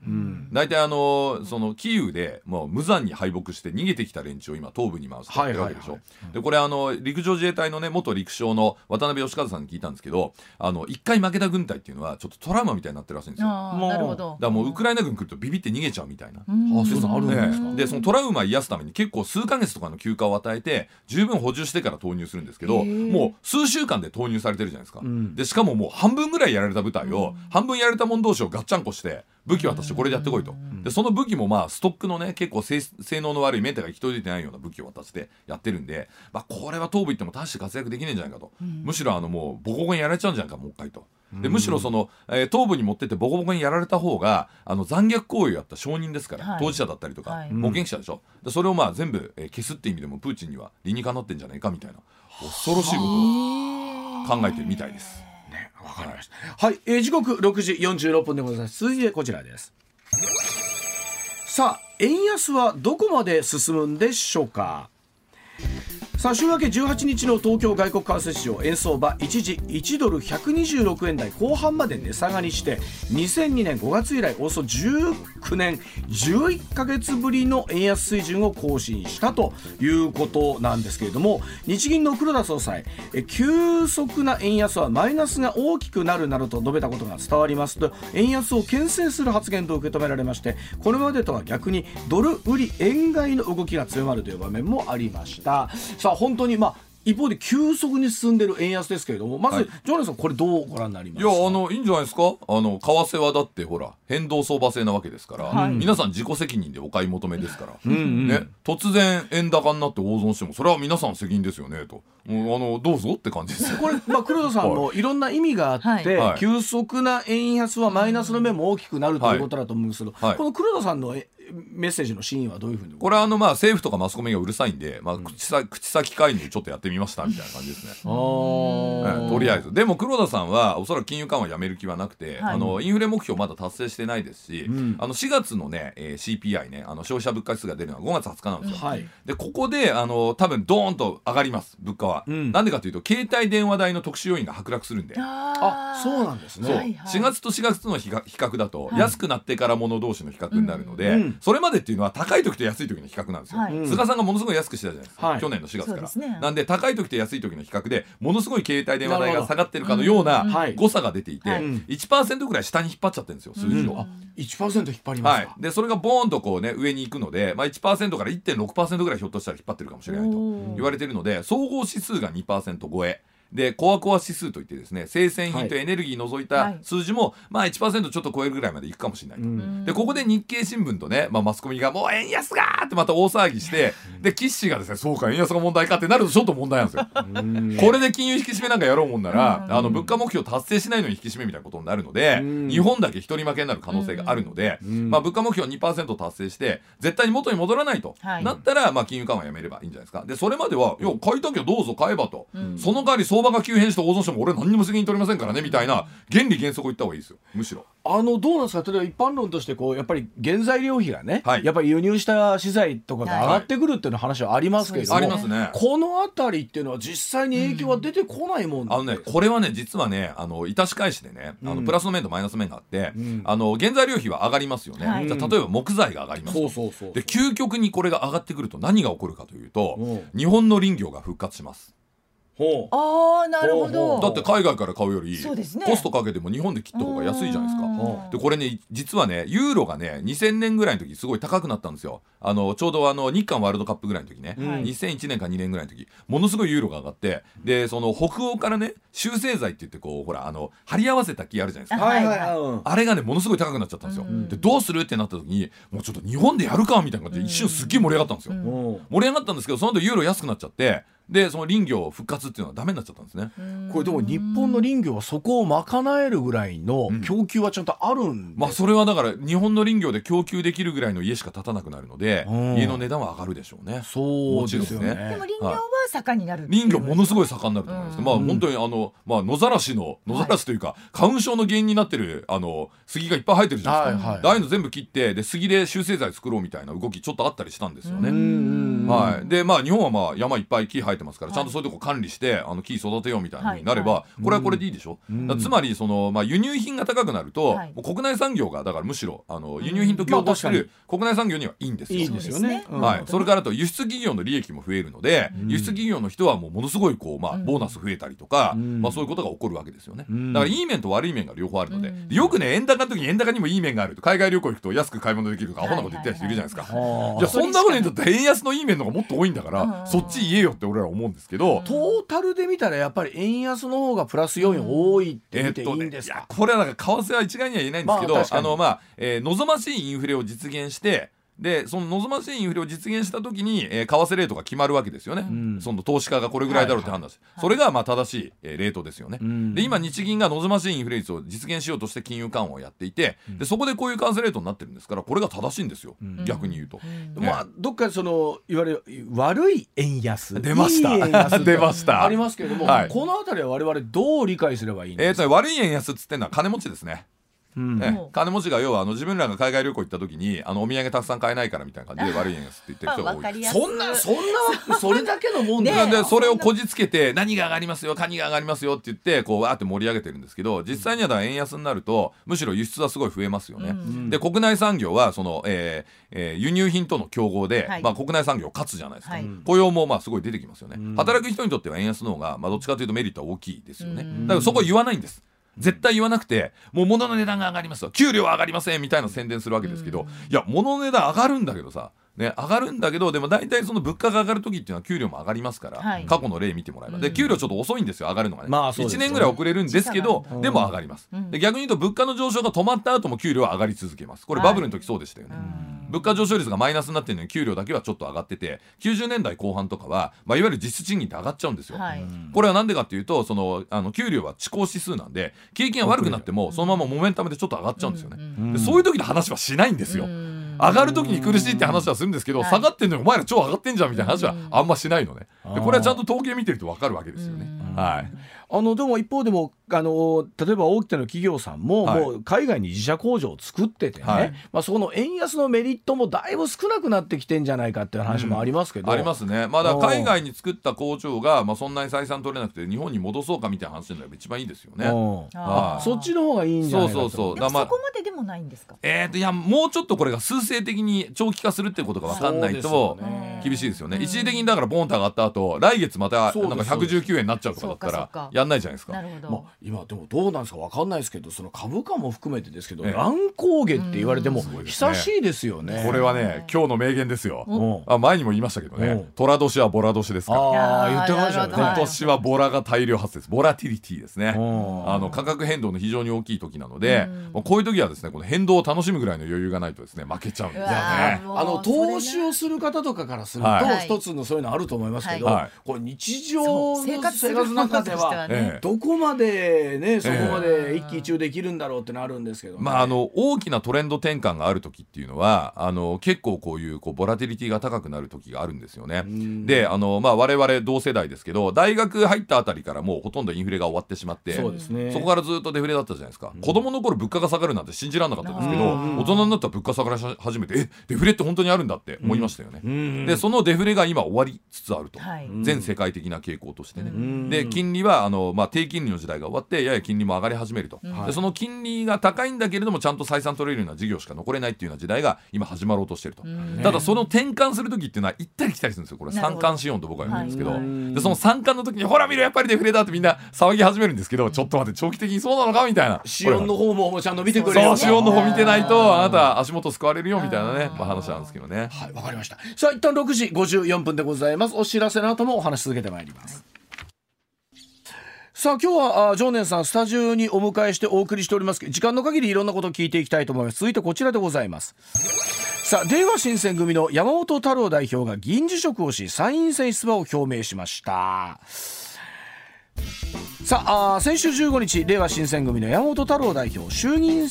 大、う、体、ん、あのそのキーウでもう無残に敗北して逃げてきた連中を今東部に回してるわけでしょ。でこれあの陸上自衛隊のね元陸将の渡辺義和さんに聞いたんですけど、あの一回負けた軍隊っていうのはちょっとトラウマみたいになってるらしいんですよ。なるほど。だからもうウクライナ軍来るとビビって逃げちゃうみたいな、あそうあるんですか、でそのトラウマ癒すために結構数か月とかの休暇を与えて十分補充してから投入するんですけどもう数週間で投入されてるじゃないですか、でしかももう半分ぐらいやられた部隊を、半分やられた者同士をガッチャンコして武器渡してこれでやってこいと、でその武器もまあストックのね結構性能の悪いメンテが行き届いてないような武器を渡してやってるんで、まあ、これは東部行っても大して活躍できないんじゃないかと、むしろあのもうボコボコにやられちゃうんじゃないかもう一回と。でむしろその、えー、東部に持ってってボコボコにやられた方があの残虐行為をやった証人ですから、はい、当事者だったりとか、はい、目撃者でしょ。でそれをまあ全部、えー、消すっていう意味でもプーチンには理にかなってんじゃないかみたいな恐ろしいことを考えてるみたいです。わかりました。はい、えー、時刻6時46分でございます。続いてこちらです。さあ、円安はどこまで進むんでしょうか？さあ週明け18日の東京外国為替市場円相場一時1ドル126円台後半まで値下がりして2002年5月以来およそ19年11か月ぶりの円安水準を更新したということなんですけれども日銀の黒田総裁急速な円安はマイナスが大きくなるなどと述べたことが伝わりますと円安を牽制する発言と受け止められましてこれまでとは逆にドル売り円買いの動きが強まるという場面もありました。さ本当にまあ一方で急速に進んでる円安ですけれどもまず、はい、ジョナさんこれどうご覧になります？いやあのいいんじゃないですか？あの為替はだってほら変動相場制なわけですから、はい、皆さん自己責任でお買い求めですから、うんうん、ね、突然円高になって大損してもそれは皆さん責任ですよねと。あのどうぞって感じですこれ、まあ、黒田さんもい。ろんな意味があって、はい、急速な円安はマイナスの面も大きくなるということだと思うんですけど、この黒田さんのメッセージのシーンはどういうふうにこれはあのまあ政府とかマスコミがうるさいんで、まあ、口さ口先介入ちょっとやってみましたみたいな感じですね。えとりあえず。でも黒田さんはおそらく金融緩和やめる気はなくて、はい、あのインフレ目標まだ達成してないですし、うん、あの4月のね、えー、CPI ねあの消費者物価指数が出るのは5月20日なんですよ。はい、でここであの多分ドーンと上がります物価は。うん、なんでかというと携帯電話代の特殊要因が剥落するんで。あそうなんですね。そう、はいはい、4月と4月の比較だと、安くなってから物同士の比較になるので、うん、それまでっていうのは高い時と安い時の比較なんですよ。菅さんがものすごい安くしてたじゃないですか、去年の4月から。ね、なんで高い時と安い時の比較でものすごい携帯電話代が下がってるかのような誤差が出ていて、はい、1%ぐらい下に引っ張っちゃってるんですよ数字を。うん、1%引っ張りますはい、でそれがボーンとこうね上に行くので、まあ、1%から1.6%ぐらいひょっとしたら引っ張ってるかもしれないと言われてるので総合指数が2%超え。でコアコア指数といってですね生鮮品とエネルギー除いた数字も、はい、まあ1%ちょっと超えるぐらいまでいくかもしれないと、うん、でここで日経新聞とね、まあ、マスコミがもう円安がってまた大騒ぎしてで岸がですねそうか円安が問題かってなるとちょっと問題なんですよ。これで金融引き締めなんかやろうもんならあの物価目標達成しないのに引き締めみたいなことになるので日本だけ一人負けになる可能性があるのでまあ物価目標2%達成して絶対に元に戻らないと、はい、なったらまあ金融緩和やめればいいんじゃないですか。でそれまではいや買いたきゃどうぞ買えばと、その代わり相場が急変して大損しても俺何にも責任取りませんからねみたいな原理原則を言った方がいいですよ。むしろ。あのどうなんですか例えば一般論としてこうやっぱり原材料費がね、はい、やっぱり輸入した資材とかが上がってくるっていうの話はありますけれども、はい、ありますね。この辺りっていうのは実際に影響は出てこないもん、うん、あのねこれはね実はねあの致し返しでねあのプラスの面とマイナス面があって、うん、あの原材料費は上がりますよね、はい、じゃ例えば木材が上がります。そうそうそうで究極にこれが上がってくると何が起こるかというと、日本の林業が復活しますああなるほど。だって海外から買うよりそうです、ね、コストかけても日本で切った方が安いじゃないですか。でこれね実はねユーロがね2000年ぐらいの時すごい高くなったんですよ。あのちょうどあの日韓ワールドカップぐらいの時ね、うん、2001年か2年ぐらいの時。ものすごいユーロが上がってでその北欧からね修正剤って言ってこうほらあの貼り合わせた木あるじゃないですか、はいはいはい、あれがねものすごい高くなっちゃったんですよ、うん、でどうするってなった時にもうちょっと日本でやるかみたいな感じで一瞬すっげえ盛り上がったんですよ、うん、盛り上がったんですけどその後ユーロ安くなっちゃってでその林業復活っていうのはダメになっちゃったんですね。これでも日本の林業はそこを賄えるぐらいの供給はちゃんとあるん、うん、まあそれはだから日本の林業で供給できるぐらいの家しか建たなくなるので、家の値段は上がるでしょうね。そうですよね、ね、でも林業は盛んになる、林業ものすごい盛んになると思います、うん、まあ本当にあの、まあ、野ざらしの野ざらしというか、はい、花粉症の原因になってるあの杉がいっぱい生えてるじゃないですか、はいはい、ああいうの全部切ってで杉で修正剤作ろうみたいな動きちょっとあったりしたんですよね。はい。でまあ日本はまあ山いっぱい木生えてますからちゃんとそういうとこ管理してあの木育てようみたいになれば、これはこれでいいでしょ、うつまりその、まあ、輸入品が高くなると、もう国内産業がだからむしろあの輸入品と競合してる国内産業にはいいんですよ。いいですよね、はい、それからと輸出企業の利益も増えるので、輸出企業の人はもうものすごいこう、まあ、ボーナス増えたりとか、まあ、そういうことが起こるわけですよね。だからいい面と悪い面が両方あるので、よくね円高の時に円高にもいい面があると海外旅行行くと安く買い物できるとかアホなこと言ってる人いるじゃないですか。いやそんなこと言うんだったら円安のいい面の方がもっと多いんだから、そっち言えよって俺ら思うんですけど、トータルで見たらやっぱり円安の方がプラス要因多いって見ていいんですか、えっとね、これはなんか為替は一概には言えないんですけど、まあ、あのまあ、えー、望ましいインフレを実現してでその望ましいインフレを実現した時に、えー、為替レートが決まるわけですよね、うん、その投資家がこれぐらいだろうって判断して、はいはい、それがまあ正しい、えー、レートですよね、うん、で今日銀が望ましいインフレ率を実現しようとして金融緩和をやっていて、うん、でそこでこういう為替レートになってるんですからこれが正しいんですよ、逆に言うと、ね、まあどっかそのいわゆる悪い円安。出ました。出ました。ありますけれども、はい、この辺りは我々どう理解すればいいんですか、えーと、悪い円安っつってのは金持ちですね。うんね、金持ちが要はあの自分らが海外旅行行った時にあのお土産たくさん買えないからみたいな感じで悪い円安って言ってる人が多いそんなそんなそれだけのもんででそれをこじつけて何が上がりますよカニが上がりますよって言ってこうわーって盛り上げてるんですけど実際にはだ円安になるとむしろ輸出はすごい増えますよね、うん、で国内産業はその、えーえー、輸入品との競合で、はい、まあ、国内産業勝つじゃないですか、はい、雇用もまあすごい出てきますよね、うん、働く人にとっては円安の方が、まあ、どっちかというとメリットは大きいですよね、だからそこ言わないんです絶対言わなくてもう物の値段が上がりますよ給料は上がりませんみたいな宣伝するわけですけど、いや物の値段上がるんだけどさね、上がるんだけどでも大体その物価が上がる時っていうのは給料も上がりますから、はい、過去の例見てもらえば、で給料ちょっと遅いんですよ上がるのがね,、まあね。1年ぐらい遅れるんですけどでも上がります、で逆に言うと物価の上昇が止まった後も給料は上がり続けます。これバブルの時そうでしたよね、はい、物価上昇率がマイナスになってるのに給料だけはちょっと上がってて90年代後半とかは、まあ、いわゆる実質賃金って上がっちゃうんですよ、はい、これは何でかっていうとそのあの給料は遅行指数なんで景気が悪くなってもそのままモメンタムでちょっと上がっちゃうんですよね、でそういう時の話はしないんですよ、上がる時に苦しいって話はするんですけど、下がってんのにお前ら超上がってんじゃんみたいな話はあんましないのね。でこれはちゃんと統計見てると分かるわけですよね。はいあのでも一方でもあの例えば大きな企業さんも,、もう海外に自社工場を作っててね、はい、まあ、そこの円安のメリットもだいぶ少なくなってきてんじゃないかっていう話もありますけど、うん、ありますね、まだ海外に作った工場が、まあ、そんなに採算取れなくて日本に戻そうかみたいな話になれば一番いいですよね。あそっちの方がいいんじゃないかそうそうそう。そこまででもないんですか？えーといやもうちょっとこれが数勢的に長期化するってことが分かんないと厳しいですよね、一時的にだからボンと上がった後来月またなんか119円になっちゃうとかだったらやんないじゃないですか。なるほど、まあ今でもどうなんですか分かんないですけどその株価も含めてですけど、乱高下って言われても久しいですよね。これはね今日の名言ですよ。あ前にも言いましたけどね。寅年はボラ年ですから。ああ言ってましたね。今年はボラが大量発生です。ボラティリティですね。あの価格変動の非常に大きい時なので、こういう時はですねこの変動を楽しむぐらいの余裕がないとですね負けちゃうんですよね。あの投資をする方とかからすると一つのそういうのあると思いますけど、これ日常生活の中ではどこまでねそこまで一喜一憂できるんだろうってのあるんですけど、まああの大きなトレンド転換がある時っていうのはあの結構こういうこうボラティリティが高くなる時があるんですよね。であのまあ我々同世代ですけど大学入ったあたりからもうほとんどインフレが終わってしまってそうです、ね、そこからずっとデフレだったじゃないですか、うん、子供の頃物価が下がるなんて信じられなかったですけど大人になったら物価下がり始めてえデフレって本当にあるんだって思いましたよね。でそのデフレが今終わりつつあると、はい、全世界的な傾向としてね。で金利はあの、まあ、低金利の時代が終わってやや金利も上がり始めると、でその金利が高いんだけれどもちゃんと採算取れるような事業しか残れないっていうような時代が今始まろうとしてると、ただその転換する時っていうのは行ったり来たりするんですよこれ。三冠資本と僕は言うんですけど、でその三冠の時にほら見ろやっぱりデフレだってみんな騒ぎ始めるんですけどちょっと待って長期的にそうなのかみたいな。資本の方もちゃんと見てくれそう資本の方見てないとあなた足元救われるよみたいなね、まあ、話なんですけどね。はいわかりました。さあ一旦6時54分でございます。お知らせの後もお話し続けてまいります、さあ今日は常念さんスタジオにお迎えしてお送りしております。時間の限りいろんなことを聞いていきたいと思います。続いてこちらでございます。さあ令和新選組の山本太郎代表が議員辞職をし参院選出馬を表明しました。さあ先週15日令和新選組の山本太郎代表衆議院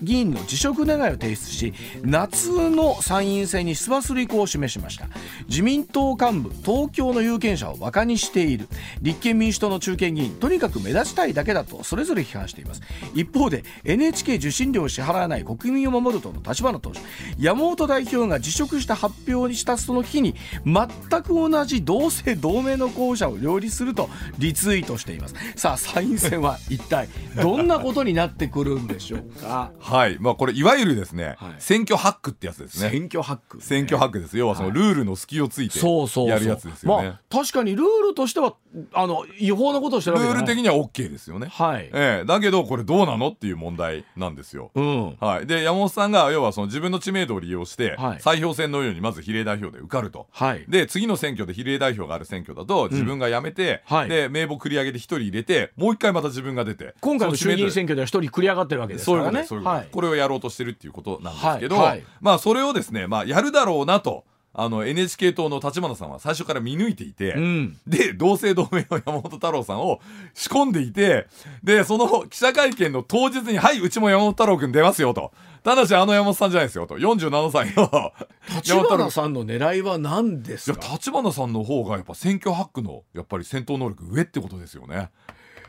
議員の辞職願を提出し夏の参院選に出馬する意向を示しました。自民党幹部東京の有権者を馬鹿にしている。立憲民主党の中堅議員とにかく目立ちたいだけだとそれぞれ批判しています。一方で NHK 受信料を支払わない国民を守る党の立花党首山本代表が辞職した発表にしたその日に全く同じ同姓同名の候補者を両立するとリツイートしています。さあ参院選は一体どんなことになってくるんでしょうか？はい。まあこれいわゆるですね、はい、選挙ハックってやつですね。選挙ハック、ね、選挙ハックです要はそのルールの隙をついてやるやつですよね、まあ、確かにルールとしてはあの違法なことをしてるルール的には OK ですよね。はい、ええ、だけどこれどうなのっていう問題なんですよ、うん、はい、で山本さんが要はその自分の知名度を利用して、はい、再票選のようにまず比例代表で受かると、はい、で次の選挙で比例代表がある選挙だと自分が辞めて、うん。はい、で名簿繰り上げて1人入れてもう一回また自分が出て。今回の衆議院選挙では1人繰り上がってるわけですからね。これをやろうとしてるっていうことなんですけど、まあそれをですね、まあ、やるだろうなとあの NHK 党の立花さんは最初から見抜いていて、うん、で同姓同名の山本太郎さんを仕込んでいてでその記者会見の当日に「はいうちも山本太郎君出ますよ」と。ただしあの山本さんじゃないですよと47歳の立花さんの狙いは何ですか？立花さんの方がやっぱ選挙ハックのやっぱり戦闘能力上ってことですよね。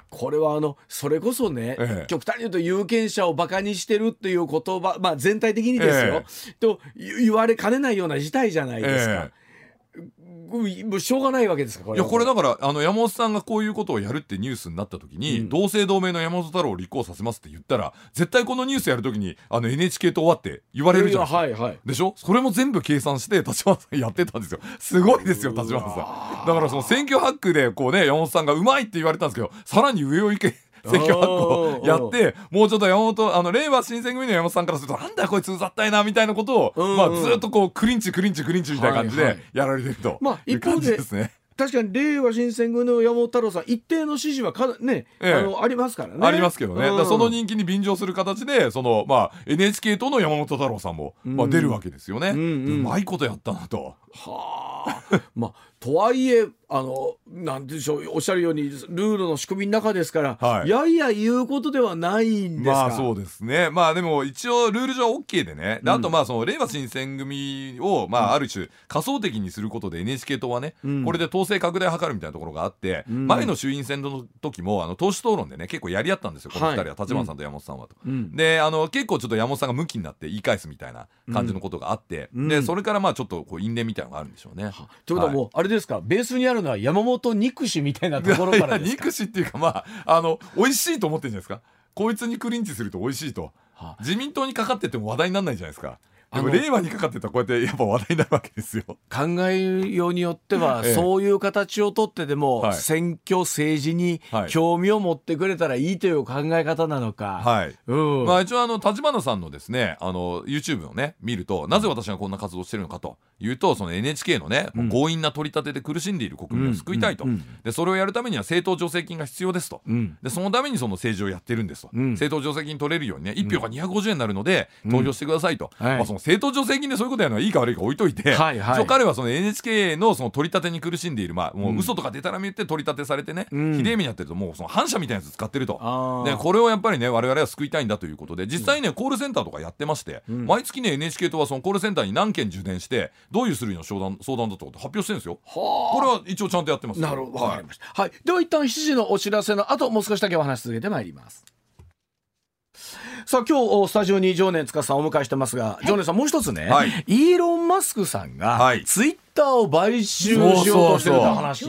これはあのそれこそね、ええ、極端に言うと有権者をバカにしてるっていう言葉、まあ、全体的にですよ、え、と言われかねないような事態じゃないですか。もうしょうがないわけですかこれ。いやこれだからあの山本さんがこういうことをやるってニュースになった時に、うん、同姓同名の山本太郎を立候補させますって言ったら絶対このニュースやる時にあの NHK と終わって言われるじゃないですか、はいはい、でしょ？それも全部計算して立花さんやってたんですよ。すごいですよ立花さん。だからその選挙ハックでこうね山本さんがうまいって言われたんですけどさらに上を行け選挙発行やってもうちょっと山本あの令和新選組の山本さんからするとなんだこいつうざったいなみたいなことを、まあ、ずっとこうクリンチクリンチクリンチみたいな感じでやられてると、まあ、一方でですね。確かに令和新選組の山本太郎さん一定の支持はかね、ええ、あのありますからね。ありますけどね、うん、その人気に便乗する形でその、まあ、NHK との山本太郎さんも、まあ、出るわけですよね、うんうん、うまいことやったなと。はあ。まあとはいえあのなんでしょうおっしゃるようにルールの仕組みの中ですから、はい。いやいや言うことではないんですか、まあそうですね。まあでも一応ルール上 OK でね。でうん。あとまあその令和新選組をまあある種仮想的にすることで NHK 党はね、うん。これで統制拡大を図るみたいなところがあって、うん。前の衆院選の時もあの党首討論でね結構やり合ったんですよこの二人は、はい。立花さんと山本さんはと。うん。であの結構ちょっと山本さんがムキになって言い返すみたいな感じのことがあって、うん。でそれからまあちょっとこう因縁みたいなのがあるんでしょうね。ということはもう、あれですか？ベースにあるのは山本憎しみたいなところからですか？憎しっていうかまああの美味しいと思ってるんじゃないですか？こいつにクリンチすると美味しいと。は自民党にかかってても話題にならないじゃないですかでも令和にかかってたらこうやってやっぱ話題になるわけですよ。考えようによっては、ええ。そういう形をとってでも、はい。選挙政治にはい。興味を持ってくれたらいいという考え方なのか、はい。うん。まあ一応あの立花さんのですねあの YouTube をね見るとなぜ私がこんな活動をしてるのかというとその NHK のね、もう強引な取り立てで苦しんでいる国民を救いたいと、うん。うん。でそれをやるためには政党助成金が必要ですと、うん。でそのためにその政治をやってるんですと、うん。政党助成金取れるようにね1票が250円になるので投票してくださいと、はい。まあ、その政党助成金でそういうことやるのはいいか悪いか置いといて、はいはい。彼はその NHK のその取り立てに苦しんでいる、まあ、もう嘘とかでたらめ言って取り立てされてね、うん。ひでえ目にやってるともうその反社みたいなやつ使ってると。でこれをやっぱりね我々は救いたいんだということで実際ね、コールセンターとかやってまして、ん。毎月ね NHK 党はそのコールセンターに何件受電してどういう種類の相談相談だったかって発表してるんですよ。はこれは一応ちゃんとやってます。なるほどはい。りました、はい。では一旦7時のお知らせの後もう少しだけお話し続けてまいりますさあ今日スタジオに常年司さんをお迎えしてますが、常年さんもう一つね、はい。イーロン・マスクさんが、はい。ツイッターを買収しようとしてる話。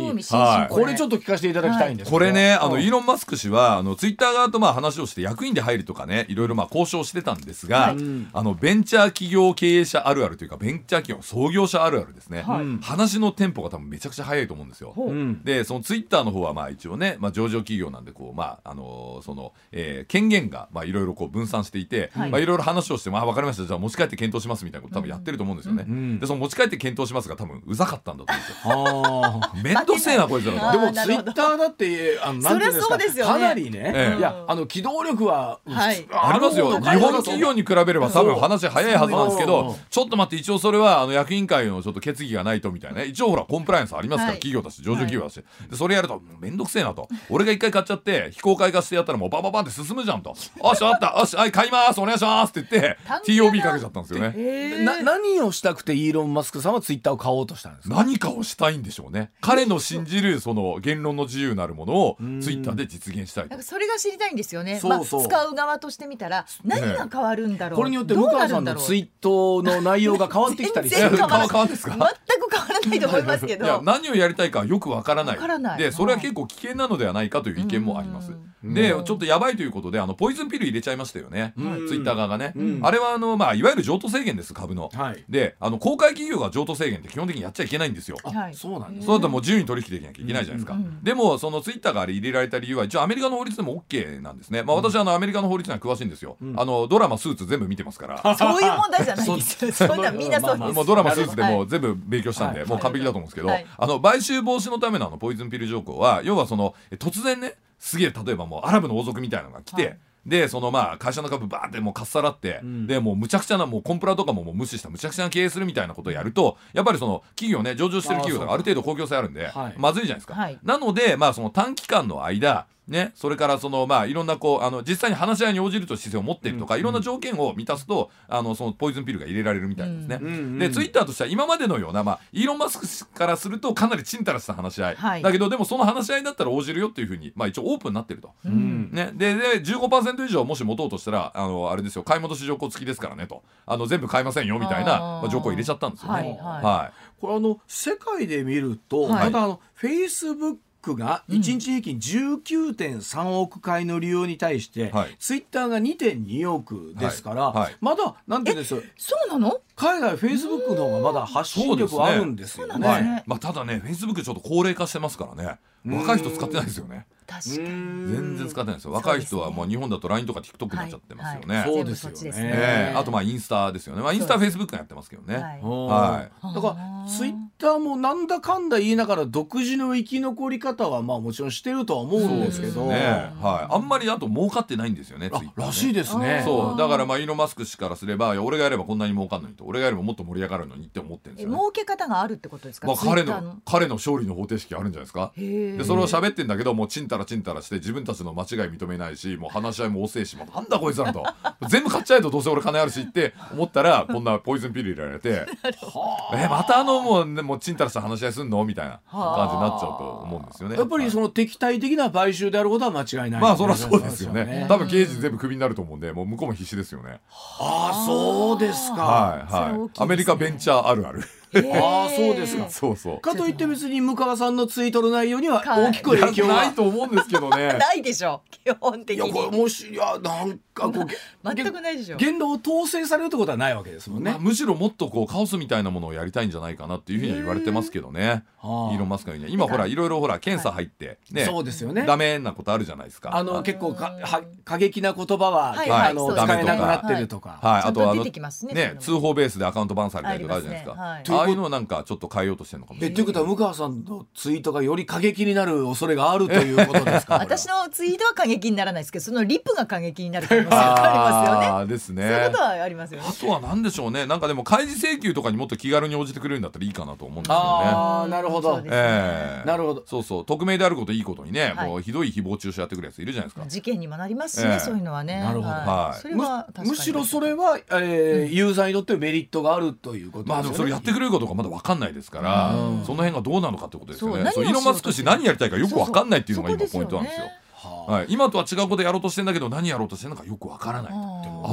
これちょっと聞かせていただきたいんですけど。これね、あの、うんイーロン・マスク氏は、あの、ツイッター側とまあ話をして役員で入るとかね、いろいろまあ交渉してたんですが、あの、ベンチャー企業経営者あるあるというか、ベンチャー企業創業者あるあるですね。はい。話のテンポが多分めちゃくちゃ早いと思うんですよ。ほう。うん。で、そのツイッターの方はまあ一応ね、まあ上場企業なんで、こう、まあ、あのーその、えー権限がまあいろいろこう分散していて、はい。まあいろいろ話をして、まあわかりました、じゃあ持ち帰って検討しますみたいなこと多分やってると思うんですよね。ん。で、その持ち帰って検討しますが多分うざかったんだと思うんですよ。あー。めんどくせえな、こいつら。でもツイッターだってあのなんていうんですかそりゃそうですよね。かなりね、ええ。いやあの機動力は、はい。ありますよ。日本企業に比べれば多分話早いはずなんですけど、ちょっと待って、一応それはあの役員会のちょっと決議がないとみたいなね。一応ほら、コンプライアンスありますから、はい。企業だし、上場企業だし。で、それやると、もうめんどくせえなと。俺が一回買っちゃって、非公開化してやったらもうバババンって進むじゃんと。よし、あった、よし、はい、買います、お願いしますって言って TOB かけちゃったんですよね。えーな何をしたくてイーロン・マスクさんはツイッターを買おうとしたんですか？何かをしたいんでしょうね。彼の信じるその言論の自由なるものをツイッターで実現したいとなんか。それが知りたいんですよね。そうそうまあ、使う側としてみたら何が変わるんだろう。これによって向川さんのツイートの内容が変わってきたりする全然変わら変わるんですか？全く変わらないと思いますけど。いや何をやりたいかよくわからない。わからない。でそれは結構危険なのではないかという意見もあります。うん。でちょっとやばいということであのポイズンピル入れちゃいましたよね。うん。ツイッター側がね。うん。あれはあの、まあ、いわゆる譲渡制限です株の。はい。であの公開企業が譲渡制限って基本的にやっちゃいけないんですよ。あはい。そうなんですそうだったらもう自由に取引できなきゃいけないじゃないですか、うんでもそのツイッターがあれ入れられた理由は一応アメリカの法律でも OK なんですね、まあ、私はあのアメリカの法律には詳しいんですよ、あのドラマ「スーツ」全部見てますから。そういう問題じゃないですよ。そんなみんなそうです。もうドラマスーツでも全部勉強したんで、はい。もう完璧だと思うんですけど、はい。あの買収防止のためのあのポイズンピル条項は要はそのえ突然ねすげえ例えばもうアラブの王族みたいなのが来て、はい。でそのまあ会社の株バーってもうかっさらって、ん。でもうむちゃくちゃなもうコンプラとかももう無視したむちゃくちゃな経営するみたいなことをやるとやっぱりその企業ね上場してる企業だからある程度公共性あるんで、はい。まずいじゃないですか、はい。なのでまあその短期間の間ね、それからそのまあいろんなこうあの実際に話し合いに応じるという姿勢を持っているとか、いろんな条件を満たすとあのそのポイズンピルが入れられるみたいですね。うん。うんでツイッターとしては今までのような、まあ、イーロン・マスク氏からするとかなりちんたらした話し合い、はい。だけどでもその話し合いだったら応じるよっていうふうに、まあ、一応オープンになってると。うん。ね、でで15%以上もし持とうとしたらあのあれですよ買い戻し条項付きですからねと。あの全部買いませんよみたいなまあ、条項入れちゃったんですよね。はいはい。はい。これあの世界で見ると、はい。またあのフェイスブックが1日平均19.3億回の利用に対して、はい。ツイッターが2.2億ですから、はい。はい。まだなんていうんですそうなの？海外フェイスブックの方がまだ発信力はあるんですよね。ね。はい。まあ、ただねフェイスブックちょっと高齢化してますからね。若い人使ってないですよね。全然使ってないですよ。若い人はもう日本だと LINE とか TikTok になっちゃってますよね、そうですよね、えー、あとまあインスタですよね。まあインスタフェイスブックやってますけどね。はい、だからツイッターもなんだかんだ言いながら独自の生き残り方はまあもちろんしてるとは思うんですけど。ね。はい、あんまりあと儲かってないんですよねツイッター、らしいですね。そう。だからまあイーロン・マスク氏からすれば俺がやればこんなに儲かんのにと俺がやればもっと盛り上がるのにって思ってるんですよ、ね、儲け方があるってことですか、まあ、彼の彼の勝利の方程式あるんじゃないですか？でそれを喋ってんだけどもうちんたらちんたらして自分たちの間違い認めないしもう話し合いも遅いしもう なんだこいつらと。全部買っちゃえとどうせ俺金あるしって思ったら こんなポイズンピル入れられて えまたあのもう,、ね、もうちんたらした話し合いすんの？みたいな感じになっちゃうと思うんですよねやっぱりその敵対的な買収であることは間違いない、まあそりゃそうですよね。多分刑事全部クビになると思うんでもう向こうも必死ですよね。ああそうですか。はいはい。アメリカベンチャーあるあるああそうですか。そうそう。かといって別に向川さんのツイートの内容には大きく影響はないと思うんですけどね。ないでしょ基本的に。いやこれもしいやなんかこう全くないでしょ言動を統制されるってことはないわけですもんね、まあ、むしろもっとこうカオスみたいなものをやりたいんじゃないかなっていうふうには言われてますけどね。イーロン・マスクに。今ほらいろいろほら検査入ってね、そうですよね。ダメなことあるじゃないですか。あの結構かは過激な言葉は、はい、あの使えなくなってるとか、はい、あとあのね通報ベースでアカウントバンされたりとかあるじゃないですかああいうのはなんかちょっと変えようとしてるのかもしれない。えということは向川さんのツイートがより過激になる恐れがあるということですか私のツイートは過激にならないですけどそのリップが過激になる可能性がありますよね。ですね。そういうことはありますよね。あとは何でしょうねなんかでも開示請求とかにもっと気軽に応じてくれるんだったらいいかなと思うんですよね。ああなるほど。ええー、なるほど。そうそう匿名であることいいことにね、はい、もうひどい誹謗中傷やってくるやついるじゃないですか。事件にもなりますしね、えー、そういうのはね。なるほど。はい。それはむしろそれは、えー、ユーザーにとってメリットがあるということまあでもそれやってくれることがまだわかんないですから。その辺がどうなのかってことですよね。そうイーロン・マスク氏何やりたいかよくわかんないっていうのが今ポイントなんですよ。はい、今とは違うことやろうとしてんだけど何やろうとしてるのかよくわからない。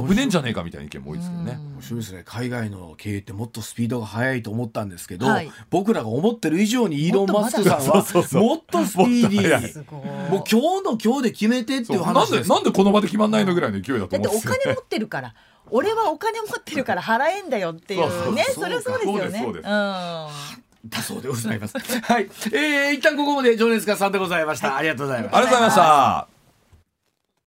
危ねえんじゃねえかみたいな意見も多いですけどね。面白いですね。海外の経営ってもっとスピードが速いと思ったんですけど、はい、僕らが思ってる以上にイーロン・マスクさんはもっとスピーディー。もう今日の今日で決めてっていう話です。なんでこの場で決まんないのぐらいの勢いだと思うんですよ、ね、だってお金持ってるから俺はお金持ってるから払えんだよっていうねそれはそうですよね。うんだそうでございます。はい、えー、一旦ここまで情熱家さんでございました。ありがとうございました。ありがとうございました。